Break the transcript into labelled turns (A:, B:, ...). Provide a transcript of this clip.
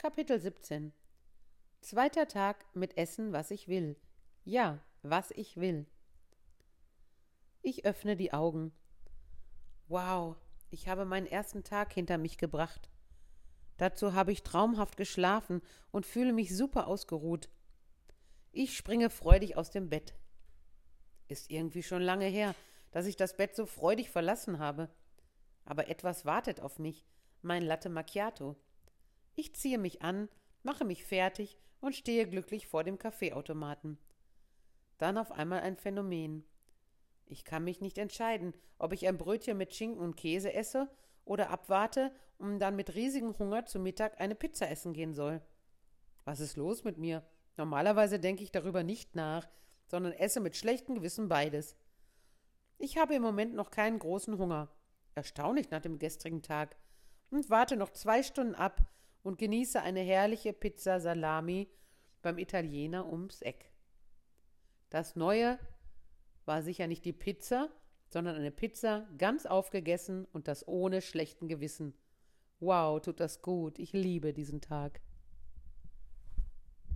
A: Kapitel 17 Zweiter Tag mit Essen, was ich will. Ja, was ich will. Ich öffne die Augen. Wow, ich habe meinen ersten Tag hinter mich gebracht. Dazu habe ich traumhaft geschlafen und fühle mich super ausgeruht. Ich springe freudig aus dem Bett. Ist irgendwie schon lange her, dass ich das Bett so freudig verlassen habe. Aber etwas wartet auf mich, mein Latte Macchiato. Ich ziehe mich an, mache mich fertig und stehe glücklich vor dem Kaffeeautomaten. Dann auf einmal ein Phänomen. Ich kann mich nicht entscheiden, ob ich ein Brötchen mit Schinken und Käse esse oder abwarte und dann mit riesigem Hunger zu Mittag eine Pizza essen gehen soll. Was ist los mit mir? Normalerweise denke ich darüber nicht nach, sondern esse mit schlechtem Gewissen beides. Ich habe im Moment noch keinen großen Hunger. Erstaunlich nach dem gestrigen Tag. Und warte noch zwei Stunden ab, und genieße eine herrliche Pizza Salami beim Italiener ums Eck. Das Neue war sicher nicht die Pizza, sondern eine Pizza ganz aufgegessen und das ohne schlechten Gewissen. Wow, tut das gut. Ich liebe diesen Tag.